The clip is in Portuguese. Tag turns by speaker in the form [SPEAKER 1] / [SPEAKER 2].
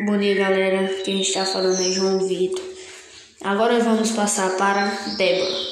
[SPEAKER 1] Bom dia, galera. Quem está falando é João Vitor. Agora vamos passar para Débora.